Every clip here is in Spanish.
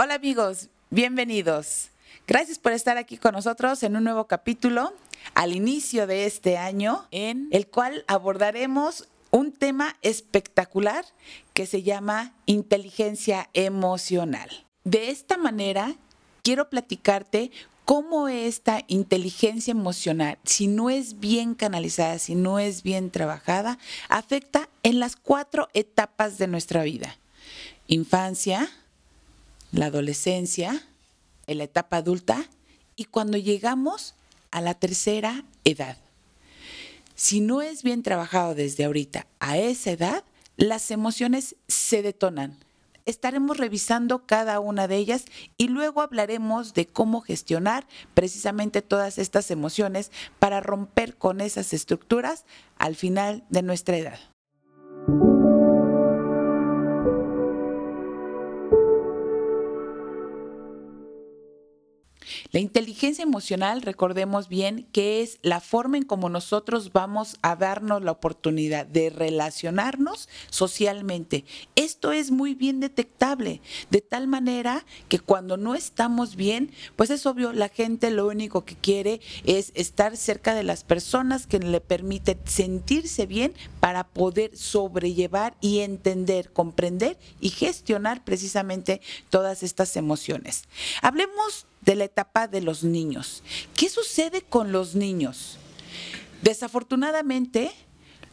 Hola amigos, bienvenidos. Gracias por estar aquí con nosotros en un nuevo capítulo al inicio de este año en el cual abordaremos un tema espectacular que se llama inteligencia emocional. De esta manera, quiero platicarte cómo esta inteligencia emocional, si no es bien canalizada, si no es bien trabajada, afecta en las cuatro etapas de nuestra vida. Infancia, la adolescencia, en la etapa adulta y cuando llegamos a la tercera edad. Si no es bien trabajado desde ahorita a esa edad, las emociones se detonan. Estaremos revisando cada una de ellas y luego hablaremos de cómo gestionar precisamente todas estas emociones para romper con esas estructuras al final de nuestra edad. La inteligencia emocional, recordemos bien, que es la forma en cómo nosotros vamos a darnos la oportunidad de relacionarnos socialmente. Esto es muy bien detectable, de tal manera que cuando no estamos bien, pues es obvio, la gente lo único que quiere es estar cerca de las personas que le permiten sentirse bien para poder sobrellevar y entender, comprender y gestionar precisamente todas estas emociones. Hablemos de la etapa de los niños. ¿Qué sucede con los niños? Desafortunadamente,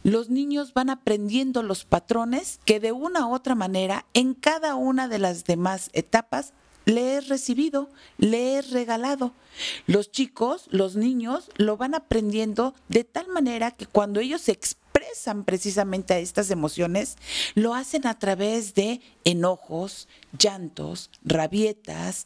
los niños van aprendiendo los patrones que de una u otra manera en cada una de las demás etapas le es recibido, le es regalado. Los chicos, los niños, lo van aprendiendo de tal manera que cuando ellos se precisamente a estas emociones, lo hacen a través de enojos, llantos, rabietas,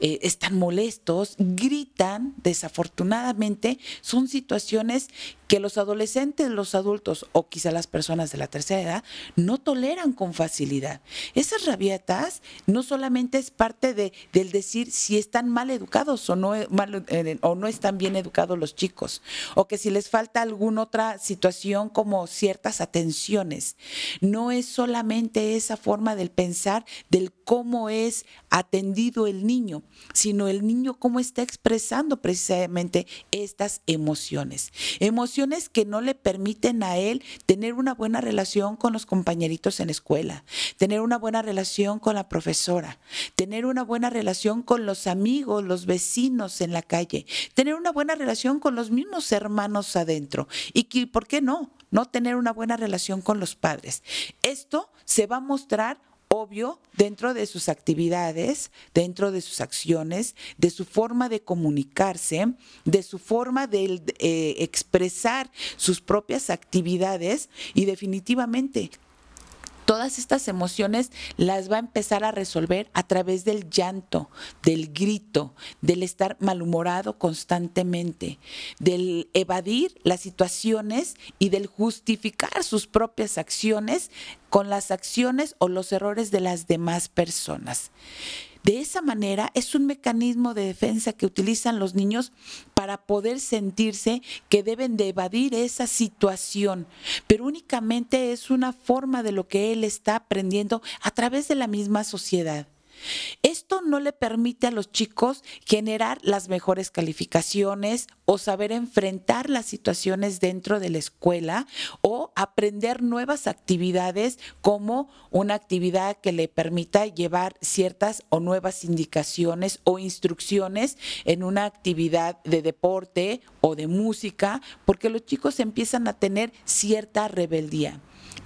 eh, están molestos, gritan, desafortunadamente, son situaciones que los adolescentes, los adultos o quizá las personas de la tercera edad no toleran con facilidad. Esas rabietas no solamente es parte de, del decir si están mal educados o no, mal, eh, o no están bien educados los chicos, o que si les falta alguna otra situación como ciertas atenciones. No es solamente esa forma del pensar del cómo es atendido el niño, sino el niño cómo está expresando precisamente estas emociones. Emociones que no le permiten a él tener una buena relación con los compañeritos en la escuela, tener una buena relación con la profesora, tener una buena relación con los amigos, los vecinos en la calle, tener una buena relación con los mismos hermanos adentro. Y que, ¿por qué no? No tener una buena relación con los padres. Esto se va a mostrar obvio dentro de sus actividades, dentro de sus acciones, de su forma de comunicarse, de su forma de eh, expresar sus propias actividades y definitivamente todas estas emociones las va a empezar a resolver a través del llanto, del grito, del estar malhumorado constantemente, del evadir las situaciones y del justificar sus propias acciones con las acciones o los errores de las demás personas. De esa manera es un mecanismo de defensa que utilizan los niños para poder sentirse que deben de evadir esa situación, pero únicamente es una forma de lo que él está aprendiendo a través de la misma sociedad. Esto no le permite a los chicos generar las mejores calificaciones o saber enfrentar las situaciones dentro de la escuela o aprender nuevas actividades como una actividad que le permita llevar ciertas o nuevas indicaciones o instrucciones en una actividad de deporte o de música, porque los chicos empiezan a tener cierta rebeldía.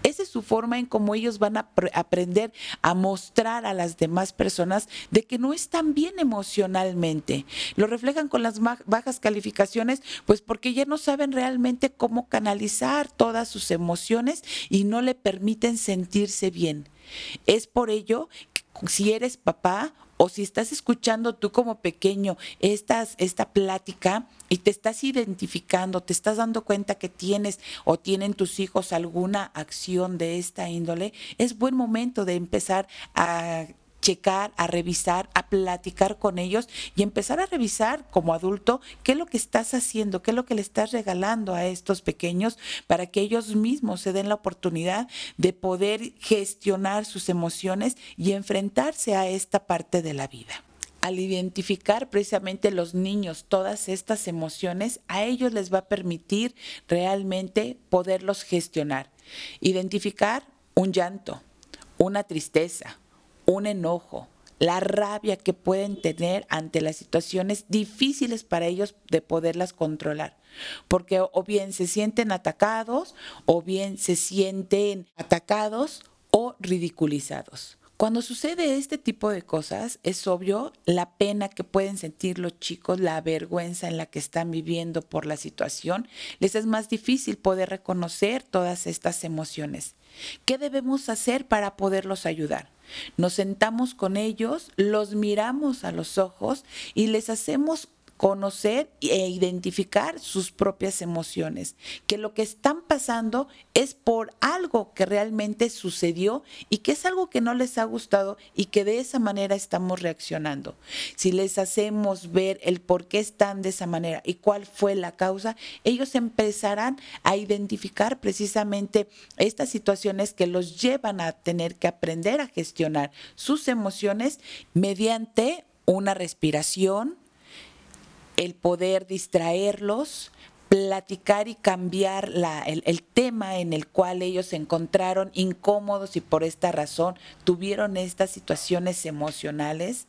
Esa es su forma en cómo ellos van a aprender a mostrar a las demás personas de que no están bien emocionalmente. Lo reflejan con las bajas calificaciones, pues porque ya no saben realmente cómo canalizar todas sus emociones y no le permiten sentirse bien. Es por ello que si eres papá o si estás escuchando tú como pequeño esta plática y te estás identificando, te estás dando cuenta que tienes o tienen tus hijos alguna acción de esta índole, es buen momento de empezar a checar, a revisar, a platicar con ellos y empezar a revisar como adulto qué es lo que estás haciendo, qué es lo que le estás regalando a estos pequeños para que ellos mismos se den la oportunidad de poder gestionar sus emociones y enfrentarse a esta parte de la vida al identificar precisamente los niños todas estas emociones, a ellos les va a permitir realmente poderlos gestionar. Identificar un llanto, una tristeza, un enojo, la rabia que pueden tener ante las situaciones difíciles para ellos de poderlas controlar. Porque o bien se sienten atacados, o bien se sienten atacados o ridiculizados. Cuando sucede este tipo de cosas, es obvio la pena que pueden sentir los chicos, la vergüenza en la que están viviendo por la situación, les es más difícil poder reconocer todas estas emociones. ¿Qué debemos hacer para poderlos ayudar? Nos sentamos con ellos, los miramos a los ojos y les hacemos conocer e identificar sus propias emociones, que lo que están pasando es por algo que realmente sucedió y que es algo que no les ha gustado y que de esa manera estamos reaccionando. Si les hacemos ver el por qué están de esa manera y cuál fue la causa, ellos empezarán a identificar precisamente estas situaciones que los llevan a tener que aprender a gestionar sus emociones mediante una respiración, el poder distraerlos, platicar y cambiar la, el, tema en el cual ellos se encontraron incómodos y por esta razón tuvieron estas situaciones emocionales,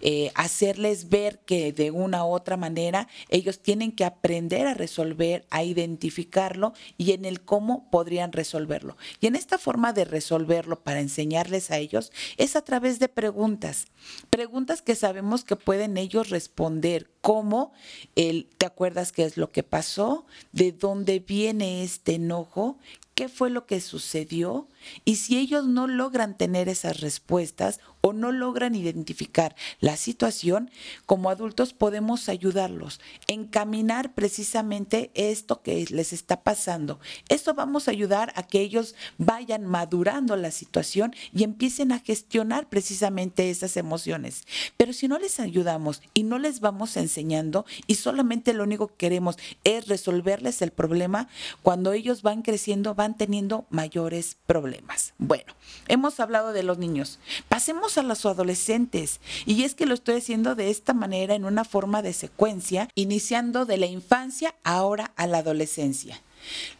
eh, hacerles ver que de una u otra manera ellos tienen que aprender a resolver, a identificarlo y en el cómo podrían resolverlo. Y en esta forma de resolverlo para enseñarles a ellos es a través de preguntas, preguntas que sabemos que pueden ellos responder, como el, ¿te acuerdas qué es lo que pasó? ¿De dónde viene este enojo? ¿Qué fue lo que sucedió? Y si ellos no logran tener esas respuestas o no logran identificar la situación, como adultos podemos ayudarlos, encaminar precisamente esto que les está pasando. Esto vamos a ayudar a que ellos vayan madurando la situación y empiecen a gestionar precisamente esas emociones. Pero si no les ayudamos y no les vamos enseñando y solamente lo único que queremos es resolverles el problema, cuando ellos van creciendo van teniendo mayores problemas. Bueno, hemos hablado de los niños. Pasemos a los adolescentes. Y es que lo estoy haciendo de esta manera en una forma de secuencia, iniciando de la infancia ahora a la adolescencia.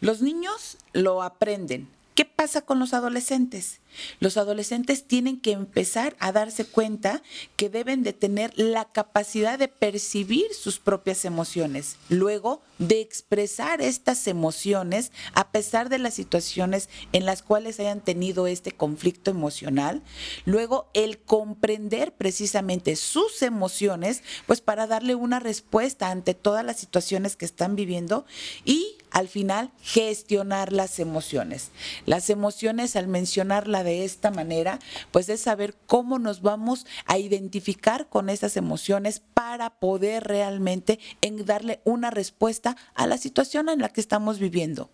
Los niños lo aprenden, ¿Qué pasa con los adolescentes? Los adolescentes tienen que empezar a darse cuenta que deben de tener la capacidad de percibir sus propias emociones, luego de expresar estas emociones a pesar de las situaciones en las cuales hayan tenido este conflicto emocional, luego el comprender precisamente sus emociones, pues para darle una respuesta ante todas las situaciones que están viviendo y al final gestionar las emociones. Las emociones, al mencionarla de esta manera, pues es saber cómo nos vamos a identificar con esas emociones para poder realmente en darle una respuesta a la situación en la que estamos viviendo.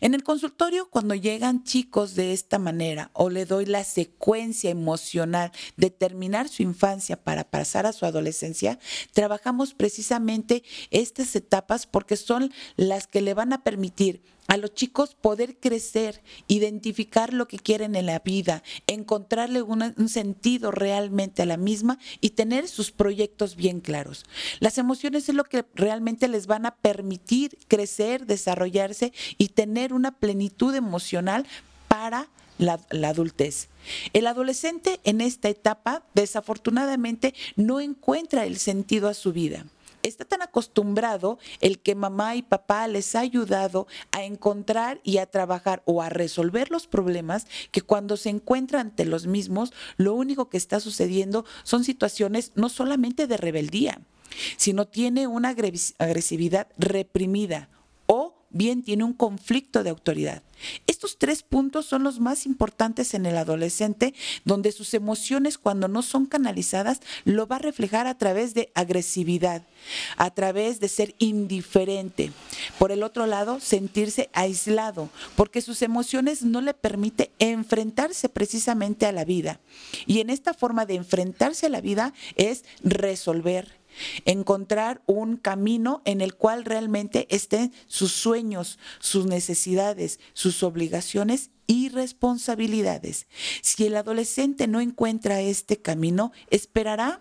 En el consultorio, cuando llegan chicos de esta manera o le doy la secuencia emocional de terminar su infancia para pasar a su adolescencia, trabajamos precisamente estas etapas porque son las que le van a permitir a los chicos poder crecer, identificar lo que quieren en la vida, encontrarle un sentido realmente a la misma y tener sus proyectos bien claros. Las emociones es lo que realmente les van a permitir crecer, desarrollarse y tener una plenitud emocional para la, la, adultez. El adolescente en esta etapa desafortunadamente no encuentra el sentido a su vida está tan acostumbrado el que mamá y papá les ha ayudado a encontrar y a trabajar o a resolver los problemas que cuando se encuentra ante los mismos, lo único que está sucediendo son situaciones no solamente de rebeldía, sino tiene una agresividad reprimida o bien tiene un conflicto de autoridad. Estos tres puntos son los más importantes en el adolescente, donde sus emociones cuando no son canalizadas lo va a reflejar a través de agresividad, a través de ser indiferente. Por el otro lado, sentirse aislado, porque sus emociones no le permite enfrentarse precisamente a la vida. Y en esta forma de enfrentarse a la vida es resolver, encontrar un camino en el cual realmente estén sus sueños, sus necesidades, sus obligaciones y responsabilidades. Si el adolescente no encuentra este camino, esperará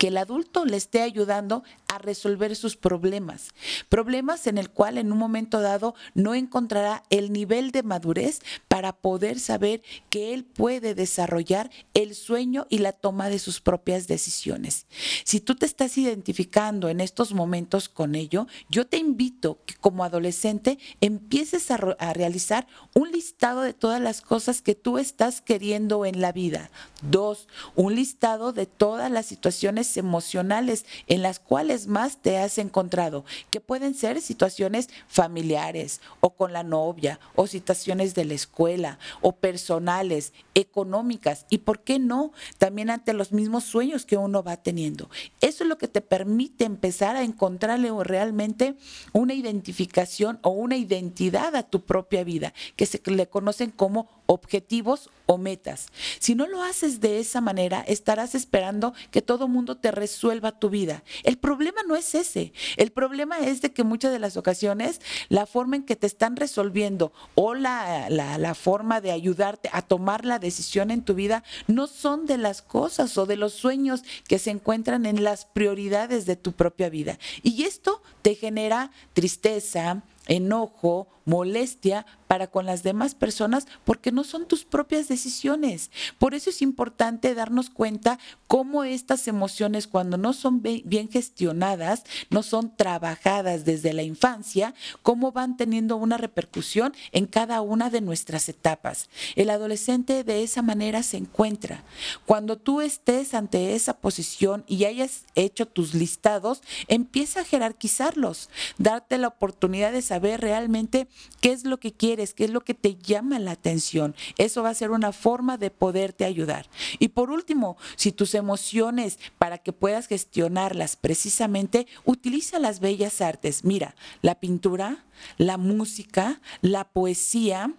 que el adulto le esté ayudando a resolver sus problemas. Problemas en el cual en un momento dado no encontrará el nivel de madurez para poder saber que él puede desarrollar el sueño y la toma de sus propias decisiones. Si tú te estás identificando en estos momentos con ello, yo te invito que como adolescente empieces a, a realizar un listado de todas las cosas que tú estás queriendo en la vida. Dos, un listado de todas las situaciones emocionales en las cuales más te has encontrado, que pueden ser situaciones familiares o con la novia o situaciones de la escuela o personales, económicas y, ¿por qué no? También ante los mismos sueños que uno va teniendo. Eso es lo que te permite empezar a encontrarle realmente una identificación o una identidad a tu propia vida, que se le conocen como objetivos o metas. Si no lo haces de esa manera, estarás esperando que todo mundo te resuelva tu vida. El problema no es ese. El problema es de que muchas de las ocasiones la forma en que te están resolviendo o la, la, forma de ayudarte a tomar la decisión en tu vida no son de las cosas o de los sueños que se encuentran en las prioridades de tu propia vida. Y esto te genera tristeza, enojo, molestia para con las demás personas porque no son tus propias decisiones. Por eso es importante darnos cuenta cómo estas emociones cuando no son bien gestionadas, no son trabajadas desde la infancia, cómo van teniendo una repercusión en cada una de nuestras etapas. El adolescente de esa manera se encuentra. Cuando tú estés ante esa posición y hayas hecho tus listados, empieza a jerarquizarlos, darte la oportunidad de saber realmente qué es lo que quieres, qué es lo que te llama la atención. Eso va a ser una forma de poderte ayudar. Y por último, si tus emociones, para que puedas gestionarlas precisamente, utiliza las bellas artes. Mira, la pintura, la música, la poesía,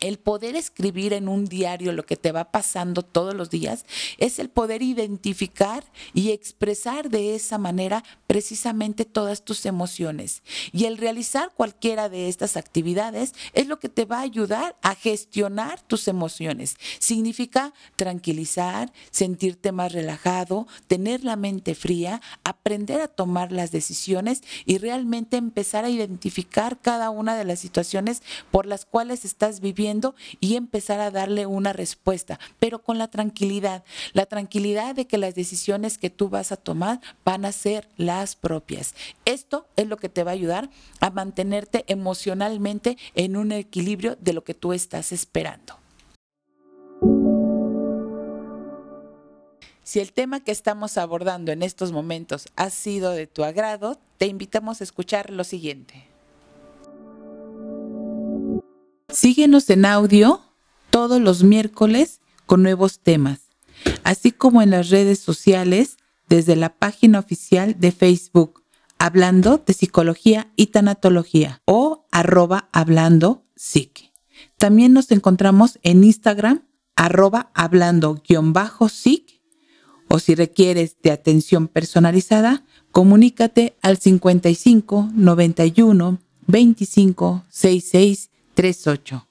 el poder escribir en un diario lo que te va pasando todos los días es el poder identificar y expresar de esa manera precisamente todas tus emociones. Y el realizar cualquiera de estas actividades es lo que te va a ayudar a gestionar tus emociones. Significa tranquilizar, sentirte más relajado, tener la mente fría, aprender a tomar las decisiones y realmente empezar a identificar cada una de las situaciones por las cuales estás viviendo y empezar a darle una respuesta, pero con la tranquilidad, la tranquilidad de que las decisiones que tú vas a tomar van a ser las propias. Esto es lo que te va a ayudar a mantenerte emocionalmente en un equilibrio de lo que tú estás esperando. Si el tema que estamos abordando en estos momentos ha sido de tu agrado, te invitamos a escuchar lo siguiente. Síguenos en audio todos los miércoles con nuevos temas, así como en las redes sociales desde la página oficial de Facebook, hablando de psicología y tanatología o arroba hablando psique. También nos encontramos en Instagram, arroba hablando guion bajo o si requieres de atención personalizada, comunícate al 55 91 25 66 38.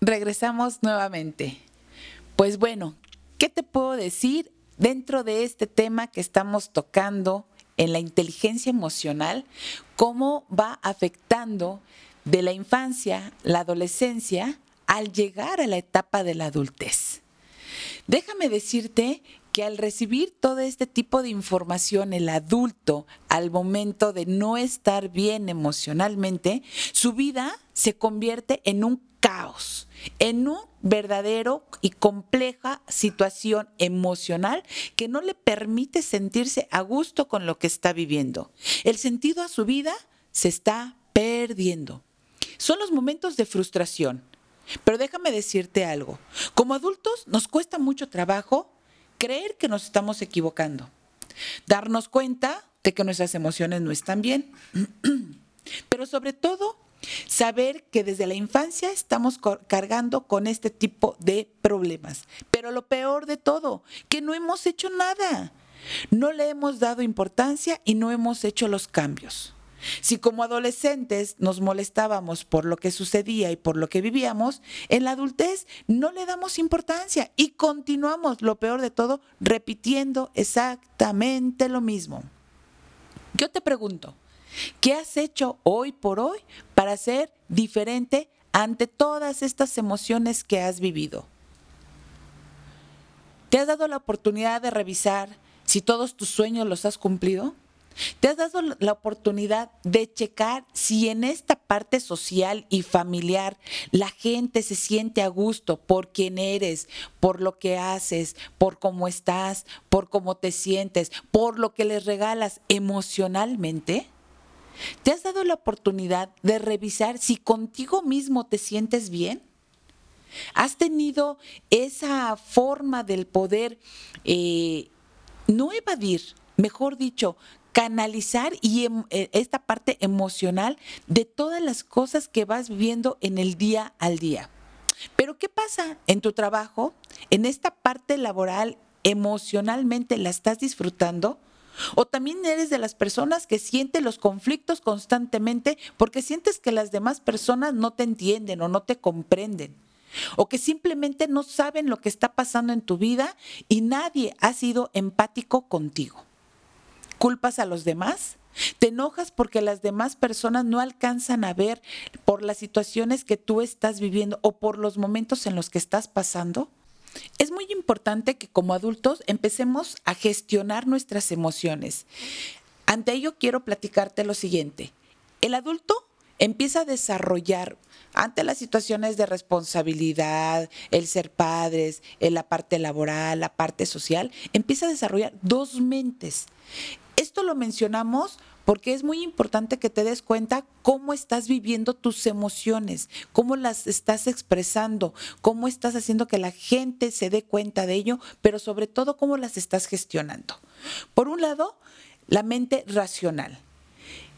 Regresamos nuevamente. Pues bueno, ¿qué te puedo decir dentro de este tema que estamos tocando en la inteligencia emocional? ¿Cómo va afectando de la infancia, la adolescencia, al llegar a la etapa de la adultez? Déjame decirte que al recibir todo este tipo de información el adulto al momento de no estar bien emocionalmente, su vida se convierte en un caos, en un verdadero y compleja situación emocional que no le permite sentirse a gusto con lo que está viviendo. El sentido a su vida se está perdiendo. Son los momentos de frustración. Pero déjame decirte algo. Como adultos nos cuesta mucho trabajo creer que nos estamos equivocando. Darnos cuenta de que nuestras emociones no están bien. Pero sobre todo, saber que desde la infancia estamos cargando con este tipo de problemas. Pero lo peor de todo, que no hemos hecho nada. No le hemos dado importancia y no hemos hecho los cambios. Si como adolescentes nos molestábamos por lo que sucedía y por lo que vivíamos, en la adultez no le damos importancia y continuamos, lo peor de todo, repitiendo exactamente lo mismo. Yo te pregunto, ¿qué has hecho hoy por hoy para ser diferente ante todas estas emociones que has vivido? ¿Te has dado la oportunidad de revisar si todos tus sueños los has cumplido? ¿Te has dado la oportunidad de checar si en esta parte social y familiar la gente se siente a gusto por quién eres, por lo que haces, por cómo estás, por cómo te sientes, por lo que les regalas emocionalmente? ¿Te has dado la oportunidad de revisar si contigo mismo te sientes bien? ¿Has tenido esa forma del poder eh, no evadir, mejor dicho, canalizar y em, eh, esta parte emocional de todas las cosas que vas viviendo en el día al día. Pero ¿qué pasa en tu trabajo? En esta parte laboral, emocionalmente la estás disfrutando? ¿O también eres de las personas que sienten los conflictos constantemente porque sientes que las demás personas no te entienden o no te comprenden? ¿O que simplemente no saben lo que está pasando en tu vida y nadie ha sido empático contigo? Culpas a los demás? ¿Te enojas porque las demás personas no alcanzan a ver por las situaciones que tú estás viviendo o por los momentos en los que estás pasando? Es muy importante que como adultos empecemos a gestionar nuestras emociones. Ante ello quiero platicarte lo siguiente. El adulto empieza a desarrollar ante las situaciones de responsabilidad, el ser padres, en la parte laboral, la parte social, empieza a desarrollar dos mentes. Esto lo mencionamos porque es muy importante que te des cuenta cómo estás viviendo tus emociones, cómo las estás expresando, cómo estás haciendo que la gente se dé cuenta de ello, pero sobre todo cómo las estás gestionando. Por un lado, la mente racional.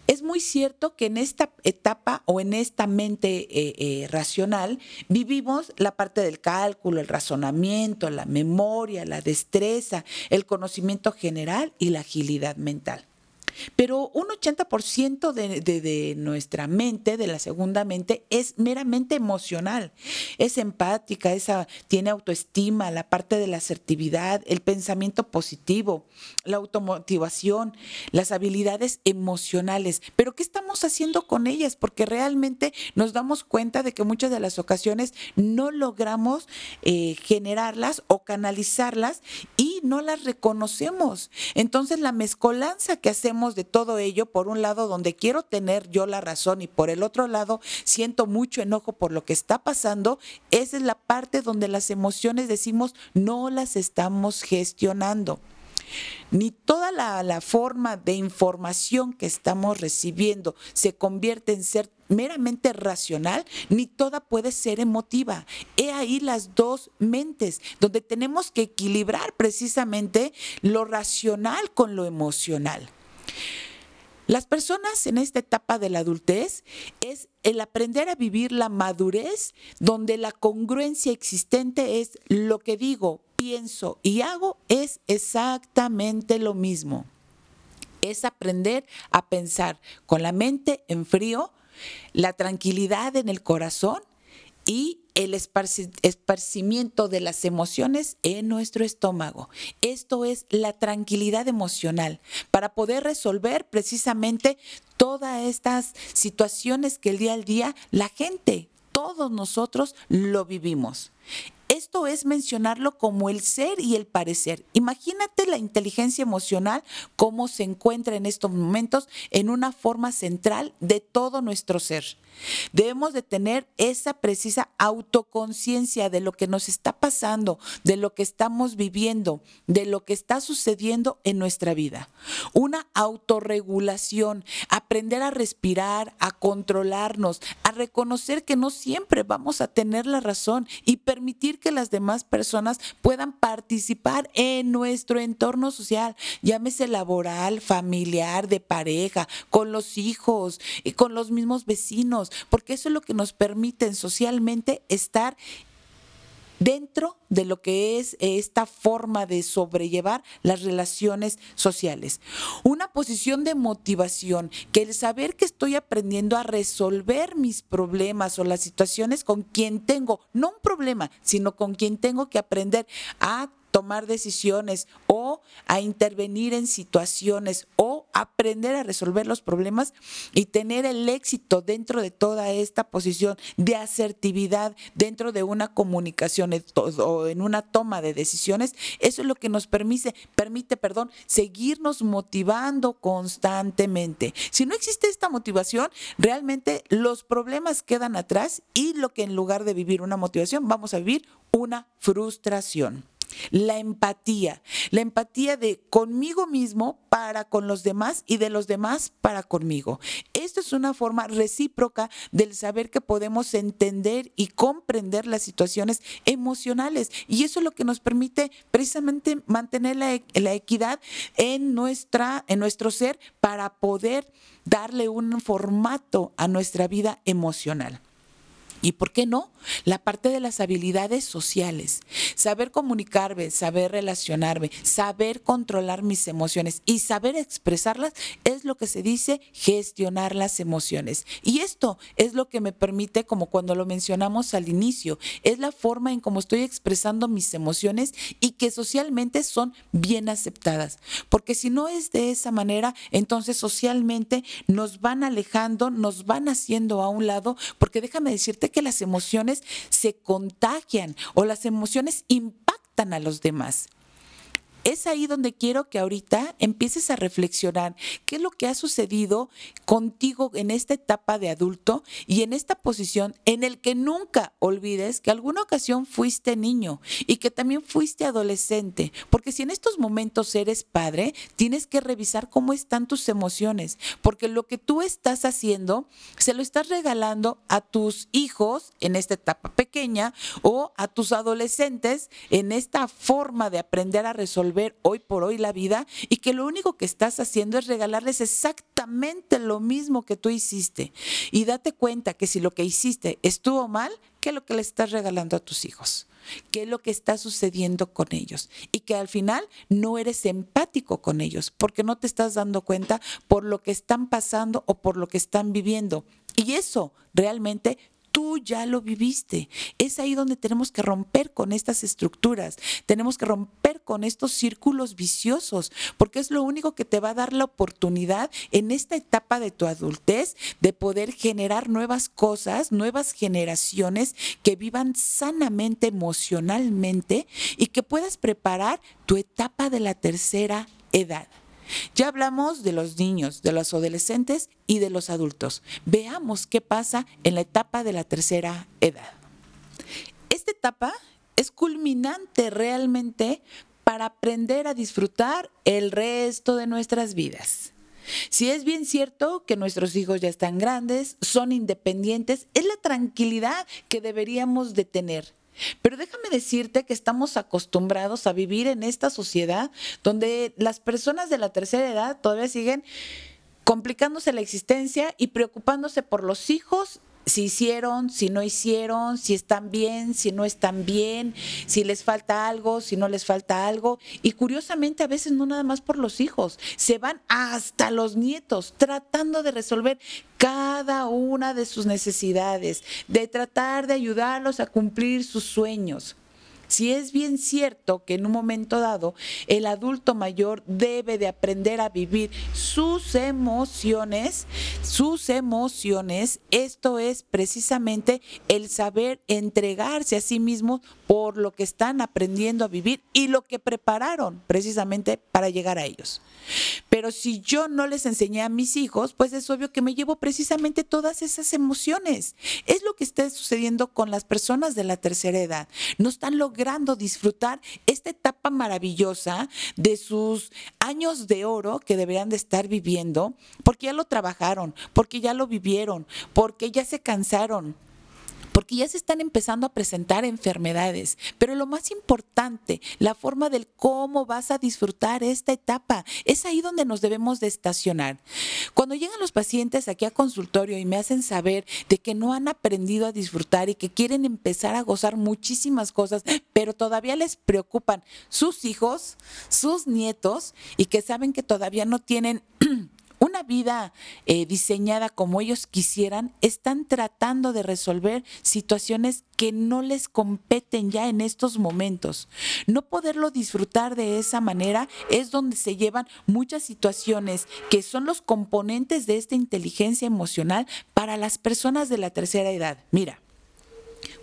Es muy cierto que en esta etapa o en esta mente eh, eh, racional vivimos la parte del cálculo, el razonamiento, la memoria, la destreza, el conocimiento general y la agilidad mental. Pero un 80% de, de, nuestra mente, de la segunda mente, es meramente emocional. Es empática, esa, tiene autoestima, la parte de la asertividad, el pensamiento positivo, la automotivación, las habilidades emocionales. Pero ¿qué estamos haciendo con ellas? Porque realmente nos damos cuenta de que muchas de las ocasiones no logramos eh, generarlas o canalizarlas y no las reconocemos. Entonces la mezcolanza que hacemos de todo ello, por un lado donde quiero tener yo la razón y por el otro lado siento mucho enojo por lo que está pasando, esa es la parte donde las emociones decimos no las estamos gestionando ni toda la, la, forma de información que estamos recibiendo se convierte en ser meramente racional, ni toda puede ser emotiva. He ahí las dos mentes, donde tenemos que equilibrar precisamente lo racional con lo emocional. Las personas en esta etapa de la adultez es el aprender a vivir la madurez donde la congruencia existente es lo que digo, pienso y hago es exactamente lo mismo. Es aprender a pensar con la mente en frío, la tranquilidad en el corazón y el esparcimiento de las emociones en nuestro estómago. Esto es la tranquilidad emocional para poder resolver precisamente todas estas situaciones que el día al día la gente, todos nosotros lo vivimos. Esto es mencionarlo como el ser y el parecer. Imagínate la inteligencia emocional, cómo se encuentra en estos momentos en una forma central de todo nuestro ser. Debemos de tener esa precisa autoconciencia de lo que nos está pasando, de lo que estamos viviendo, de lo que está sucediendo en nuestra vida. Una autorregulación, aprender a respirar, a controlarnos, a reconocer que no siempre vamos a tener la razón y permitir que las demás personas puedan participar en nuestro entorno social, llámese laboral, familiar, de pareja, con los hijos y con los mismos vecinos porque eso es lo que nos permite socialmente estar dentro de lo que es esta forma de sobrellevar las relaciones sociales. Una posición de motivación, que el saber que estoy aprendiendo a resolver mis problemas o las situaciones con quien tengo, no un problema, sino con quien tengo que aprender a tomar decisiones o a intervenir en situaciones o aprender a resolver los problemas y tener el éxito dentro de toda esta posición de asertividad dentro de una comunicación o en una toma de decisiones, eso es lo que nos permite, permite, perdón, seguirnos motivando constantemente. Si no existe esta motivación, realmente los problemas quedan atrás y lo que en lugar de vivir una motivación, vamos a vivir una frustración. La empatía, la empatía de conmigo mismo para con los demás y de los demás para conmigo. Esto es una forma recíproca del saber que podemos entender y comprender las situaciones emocionales y eso es lo que nos permite precisamente mantener la, la equidad en, nuestra, en nuestro ser para poder darle un formato a nuestra vida emocional. ¿Y por qué no? La parte de las habilidades sociales. Saber comunicarme, saber relacionarme, saber controlar mis emociones y saber expresarlas es lo que se dice gestionar las emociones. Y esto es lo que me permite, como cuando lo mencionamos al inicio, es la forma en cómo estoy expresando mis emociones y que socialmente son bien aceptadas. Porque si no es de esa manera, entonces socialmente nos van alejando, nos van haciendo a un lado, porque déjame decirte que las emociones se contagian o las emociones impactan a los demás es ahí donde quiero que ahorita empieces a reflexionar qué es lo que ha sucedido contigo en esta etapa de adulto y en esta posición en el que nunca olvides que alguna ocasión fuiste niño y que también fuiste adolescente, porque si en estos momentos eres padre, tienes que revisar cómo están tus emociones, porque lo que tú estás haciendo se lo estás regalando a tus hijos en esta etapa pequeña o a tus adolescentes en esta forma de aprender a resolver hoy por hoy la vida y que lo único que estás haciendo es regalarles exactamente lo mismo que tú hiciste. Y date cuenta que si lo que hiciste estuvo mal, ¿qué es lo que le estás regalando a tus hijos? ¿Qué es lo que está sucediendo con ellos? Y que al final no eres empático con ellos porque no te estás dando cuenta por lo que están pasando o por lo que están viviendo. Y eso realmente tú ya lo viviste. Es ahí donde tenemos que romper con estas estructuras, tenemos que romper con estos círculos viciosos, porque es lo único que te va a dar la oportunidad en esta etapa de tu adultez de poder generar nuevas cosas, nuevas generaciones que vivan sanamente emocionalmente y que puedas preparar tu etapa de la tercera edad. Ya hablamos de los niños, de los adolescentes y de los adultos. Veamos qué pasa en la etapa de la tercera edad. Esta etapa es culminante realmente para aprender a disfrutar el resto de nuestras vidas. Si es bien cierto que nuestros hijos ya están grandes, son independientes, es la tranquilidad que deberíamos de tener. Pero déjame decirte que estamos acostumbrados a vivir en esta sociedad donde las personas de la tercera edad todavía siguen complicándose la existencia y preocupándose por los hijos si hicieron, si no hicieron, si están bien, si no están bien, si les falta algo, si no les falta algo. Y curiosamente a veces no nada más por los hijos, se van hasta los nietos tratando de resolver cada una de sus necesidades, de tratar de ayudarlos a cumplir sus sueños. Si es bien cierto que en un momento dado el adulto mayor debe de aprender a vivir sus emociones, sus emociones, esto es precisamente el saber entregarse a sí mismo por lo que están aprendiendo a vivir y lo que prepararon precisamente para llegar a ellos. Pero si yo no les enseñé a mis hijos, pues es obvio que me llevo precisamente todas esas emociones. Es lo que está sucediendo con las personas de la tercera edad. No están logrando disfrutar esta etapa maravillosa de sus años de oro que deberían de estar viviendo, porque ya lo trabajaron, porque ya lo vivieron, porque ya se cansaron, porque ya se están empezando a presentar enfermedades. Pero lo más importante, la forma del cómo vas a disfrutar esta etapa, es ahí donde nos debemos de estacionar. Cuando llegan los pacientes aquí a consultorio y me hacen saber de que no han aprendido a disfrutar y que quieren empezar a gozar muchísimas cosas, pero todavía les preocupan sus hijos, sus nietos y que saben que todavía no tienen una vida eh, diseñada como ellos quisieran, están tratando de resolver situaciones que no les competen ya en estos momentos. No poderlo disfrutar de esa manera es donde se llevan muchas situaciones que son los componentes de esta inteligencia emocional para las personas de la tercera edad. Mira,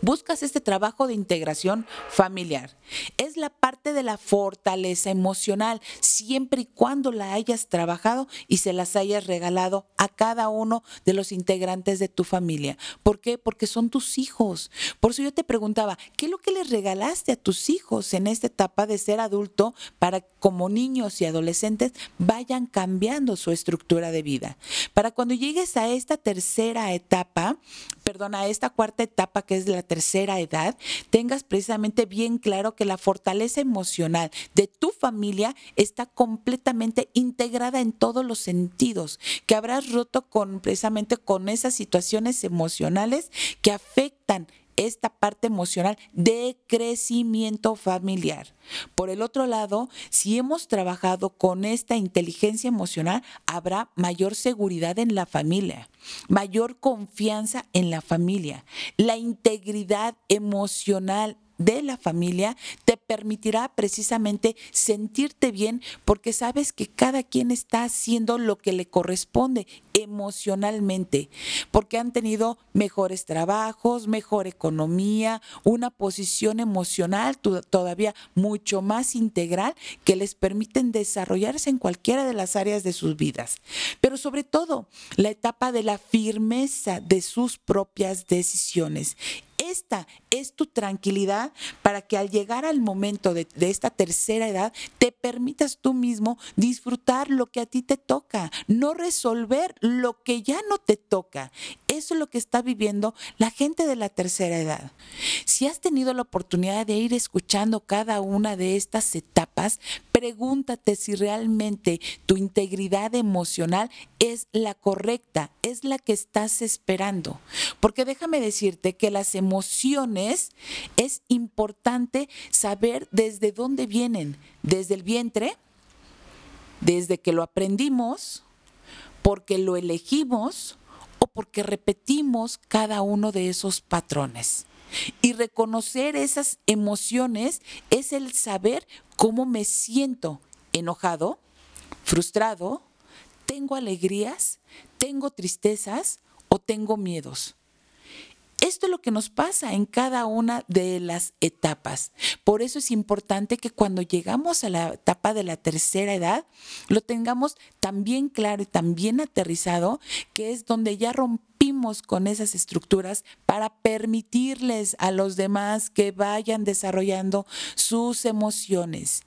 buscas este trabajo de integración familiar. Es la parte de la fortaleza emocional, siempre y cuando la hayas trabajado y se las hayas regalado a cada uno de los integrantes de tu familia. ¿Por qué? Porque son tus hijos. Por eso yo te preguntaba, ¿qué es lo que les regalaste a tus hijos en esta etapa de ser adulto para como niños y adolescentes vayan cambiando su estructura de vida? Para cuando llegues a esta tercera etapa, perdón, a esta cuarta etapa que es la tercera edad, tengas precisamente bien claro que la fortaleza emocional de tu familia está completamente integrada en todos los sentidos, que habrás roto con precisamente con esas situaciones emocionales que afectan esta parte emocional de crecimiento familiar. Por el otro lado, si hemos trabajado con esta inteligencia emocional, habrá mayor seguridad en la familia, mayor confianza en la familia, la integridad emocional de la familia te permitirá precisamente sentirte bien porque sabes que cada quien está haciendo lo que le corresponde emocionalmente, porque han tenido mejores trabajos, mejor economía, una posición emocional todavía mucho más integral que les permiten desarrollarse en cualquiera de las áreas de sus vidas. Pero sobre todo, la etapa de la firmeza de sus propias decisiones esta es tu tranquilidad para que al llegar al momento de, esta tercera edad te permitas tú mismo disfrutar lo que a ti te toca, no resolver lo que ya no te toca. Eso es lo que está viviendo la gente de la tercera edad. Si has tenido la oportunidad de ir escuchando cada una de estas etapas, pregúntate si realmente tu integridad emocional es la correcta, es la que estás esperando. Porque déjame decirte que las emociones es importante saber desde dónde vienen, desde el vientre, desde que lo aprendimos, porque lo elegimos o porque repetimos cada uno de esos patrones. Y reconocer esas emociones es el saber cómo me siento enojado, frustrado, tengo alegrías, tengo tristezas o tengo miedos. Esto es lo que nos pasa en cada una de las etapas. Por eso es importante que cuando llegamos a la etapa de la tercera edad, lo tengamos también claro y también aterrizado, que es donde ya con esas estructuras para permitirles a los demás que vayan desarrollando sus emociones.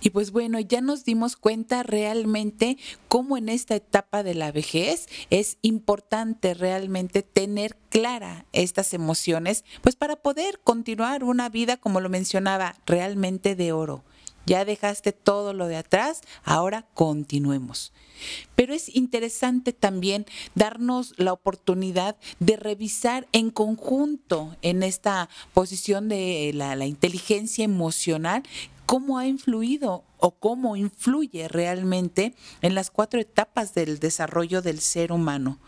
Y pues bueno, ya nos dimos cuenta realmente cómo en esta etapa de la vejez es importante realmente tener clara estas emociones, pues para poder continuar una vida, como lo mencionaba, realmente de oro. Ya dejaste todo lo de atrás, ahora continuemos. Pero es interesante también darnos la oportunidad de revisar en conjunto en esta posición de la, inteligencia emocional cómo ha influido o cómo influye realmente en las cuatro etapas del desarrollo del ser humano.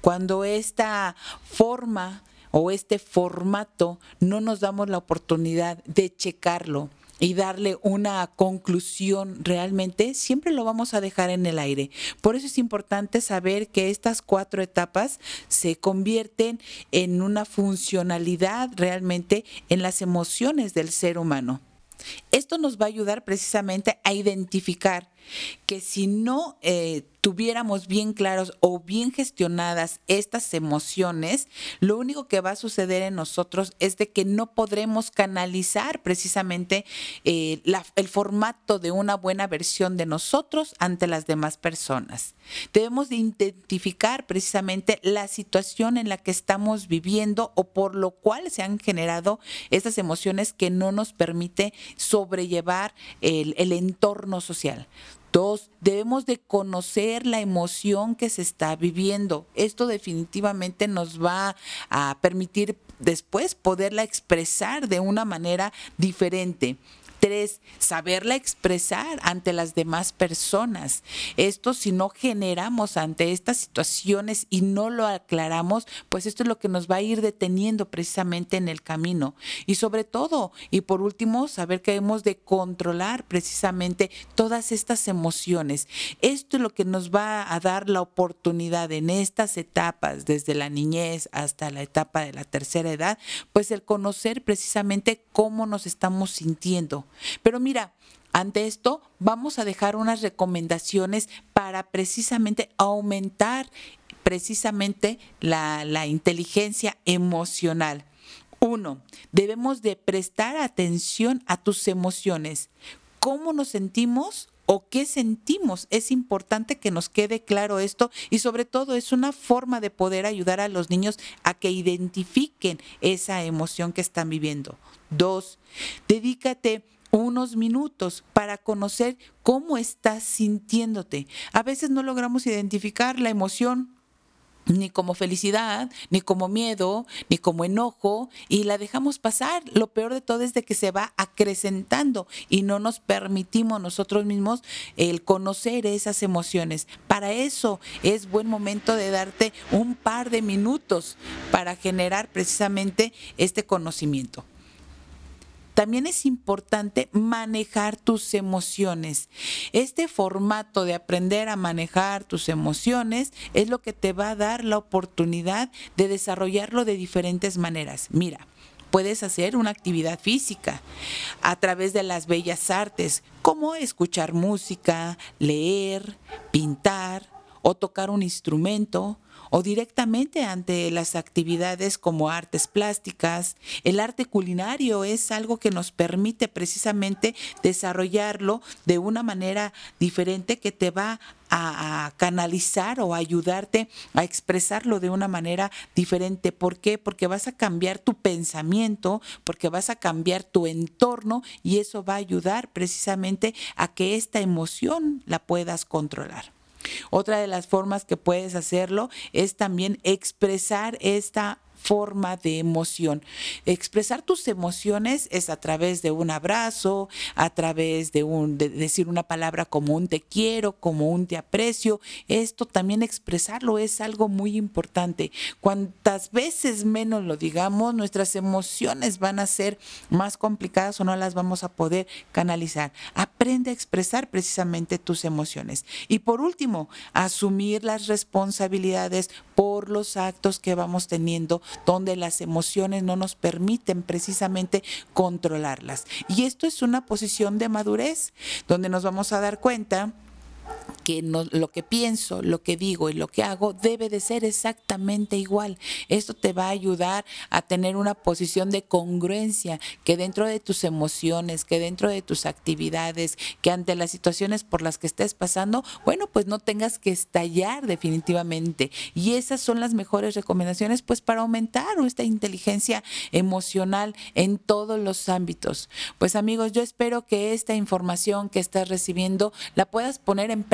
Cuando esta forma o este formato no nos damos la oportunidad de checarlo y darle una conclusión realmente, siempre lo vamos a dejar en el aire. Por eso es importante saber que estas cuatro etapas se convierten en una funcionalidad realmente en las emociones del ser humano. Esto nos va a ayudar precisamente a identificar que si no eh, tuviéramos bien claros o bien gestionadas estas emociones, lo único que va a suceder en nosotros es de que no podremos canalizar precisamente eh, el formato de una buena versión de nosotros ante las demás personas. Debemos de identificar precisamente la situación en la que estamos viviendo o por lo cual se han generado estas emociones que no nos permite sobrellevar el entorno social. Dos, debemos de conocer la emoción que se está viviendo. Esto definitivamente nos va a permitir después poderla expresar de una manera diferente. Tres, saberla expresar ante las demás personas. Esto si no generamos ante estas situaciones y no lo aclaramos, pues esto es lo que nos va a ir deteniendo precisamente en el camino. Y sobre todo, y por último, saber que debemos de controlar precisamente todas estas emociones. Esto es lo que nos va a dar la oportunidad en estas etapas, desde la niñez hasta la etapa de la tercera edad, pues el conocer precisamente cómo nos estamos sintiendo pero mira, ante esto vamos a dejar unas recomendaciones para precisamente aumentar precisamente la, la inteligencia emocional. Uno, debemos de prestar atención a tus emociones. ¿Cómo nos sentimos? o qué sentimos. Es importante que nos quede claro esto y sobre todo es una forma de poder ayudar a los niños a que identifiquen esa emoción que están viviendo. Dos, dedícate unos minutos para conocer cómo estás sintiéndote. A veces no logramos identificar la emoción ni como felicidad, ni como miedo, ni como enojo, y la dejamos pasar. Lo peor de todo es de que se va acrecentando y no nos permitimos nosotros mismos el conocer esas emociones. Para eso es buen momento de darte un par de minutos para generar precisamente este conocimiento. También es importante manejar tus emociones. Este formato de aprender a manejar tus emociones es lo que te va a dar la oportunidad de desarrollarlo de diferentes maneras. Mira, puedes hacer una actividad física a través de las bellas artes, como escuchar música, leer, pintar o tocar un instrumento o directamente ante las actividades como artes plásticas. El arte culinario es algo que nos permite precisamente desarrollarlo de una manera diferente que te va a, canalizar o ayudarte a expresarlo de una manera diferente. ¿Por qué? Porque vas a cambiar tu pensamiento, porque vas a cambiar tu entorno y eso va a ayudar precisamente a que esta emoción la puedas controlar. Otra de las formas que puedes hacerlo es también expresar esta forma de emoción. Expresar tus emociones es a través de un abrazo, a través de, un, decir una palabra como un te quiero, como un te aprecio. Esto también expresarlo es algo muy importante. Cuantas veces menos lo digamos, nuestras emociones van a ser más complicadas o no las vamos a poder canalizar. Aprende a expresar precisamente tus emociones. Y por último, asumir las responsabilidades por los actos que vamos teniendo donde las emociones no nos permiten precisamente controlarlas. Y esto es una posición de madurez, donde nos vamos a dar cuenta que lo que pienso, lo que digo y lo que hago debe de ser exactamente igual. Esto te va a ayudar a tener una posición de congruencia, que dentro de tus emociones, que dentro de tus actividades, que ante las situaciones por las que estés pasando, bueno, pues no tengas que estallar definitivamente. Y esas son las mejores recomendaciones pues para aumentar esta inteligencia emocional en todos los ámbitos. Pues amigos, yo espero que esta información que estás recibiendo la puedas poner en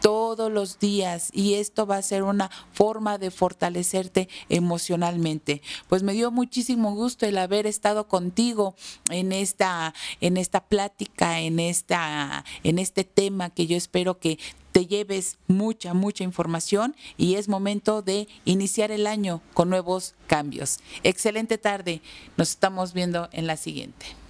todos los días y esto va a ser una forma de fortalecerte emocionalmente. Pues me dio muchísimo gusto el haber estado contigo en esta en esta plática, en esta en este tema que yo espero que te lleves mucha, mucha información y es momento de iniciar el año con nuevos cambios. Excelente tarde, nos estamos viendo en la siguiente.